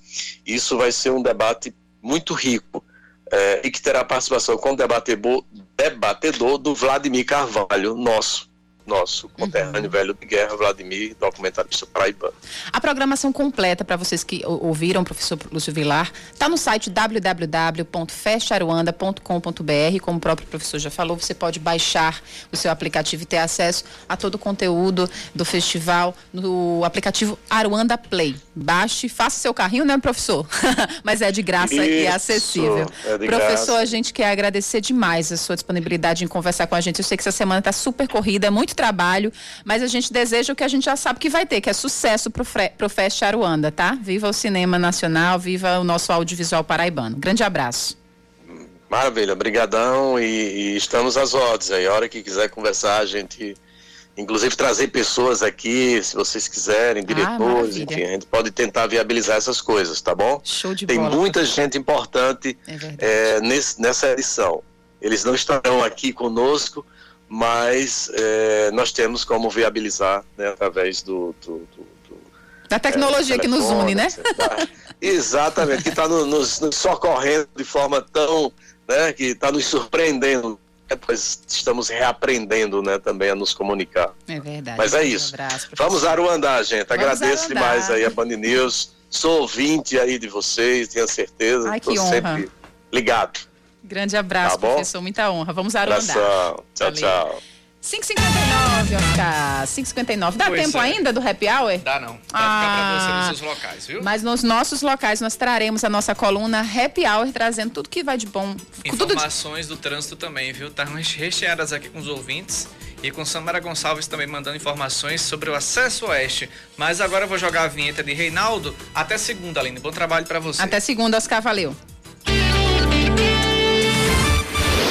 Isso vai ser um debate muito rico é, e que terá participação com o debatedor, debatedor do Vladimir Carvalho, nosso nosso conterrâneo uhum. velho de guerra, Vladimir, documentarista paraibano. A programação completa, para vocês que ouviram, professor Lúcio Vilar, está no site www.festaruanda.com.br. Como o próprio professor já falou, você pode baixar o seu aplicativo e ter acesso a todo o conteúdo do festival no aplicativo Aruanda Play. Baixe, faça seu carrinho, né, professor? [LAUGHS] Mas é de graça Isso, e acessível. É de professor, graça. a gente quer agradecer demais a sua disponibilidade em conversar com a gente. Eu sei que essa semana está super corrida, é muito trabalho, mas a gente deseja o que a gente já sabe que vai ter, que é sucesso pro, pro Fest Aruanda, tá? Viva o cinema nacional, viva o nosso audiovisual paraibano. Grande abraço. Maravilha, brigadão e, e estamos às ordens aí. A hora que quiser conversar, a gente inclusive trazer pessoas aqui, se vocês quiserem, ah, diretores, ah, enfim, a gente pode tentar viabilizar essas coisas, tá bom? Show de Tem bola. Tem muita gente importante é é, nesse, nessa edição. Eles não estarão aqui conosco, mas é, nós temos como viabilizar né, através do, do, do, do da tecnologia é, que nos une, né? Tá, [LAUGHS] exatamente, que está no, nos, nos, socorrendo de forma tão, né, que está nos surpreendendo. Depois estamos reaprendendo, né, também a nos comunicar. É verdade. Mas é isso. Um abraço, Vamos Aruandar, gente. Vamos Agradeço Aruandar. demais aí a Band News. Sou ouvinte aí de vocês, tenho certeza. Ai, que honra. sempre ligado. Grande abraço, tá professor. Muita honra. Vamos Aruandar. Tchau, Valeu. tchau. 5,59, Oscar. 5,59. Dá Pois tempo é. ainda do happy hour? Dá não. Pode Ah. ficar pra você nos seus locais, viu? Mas nos nossos locais nós traremos a nossa coluna Happy Hour, trazendo tudo que vai de bom. Tudo de... Informações do trânsito também, viu? Estão recheadas aqui com os ouvintes e com Samara Gonçalves também mandando informações sobre o acesso oeste. Mas agora eu vou jogar a vinheta de Reinaldo. Até segunda, Aline. Bom trabalho pra você. Até segunda, Oscar, valeu.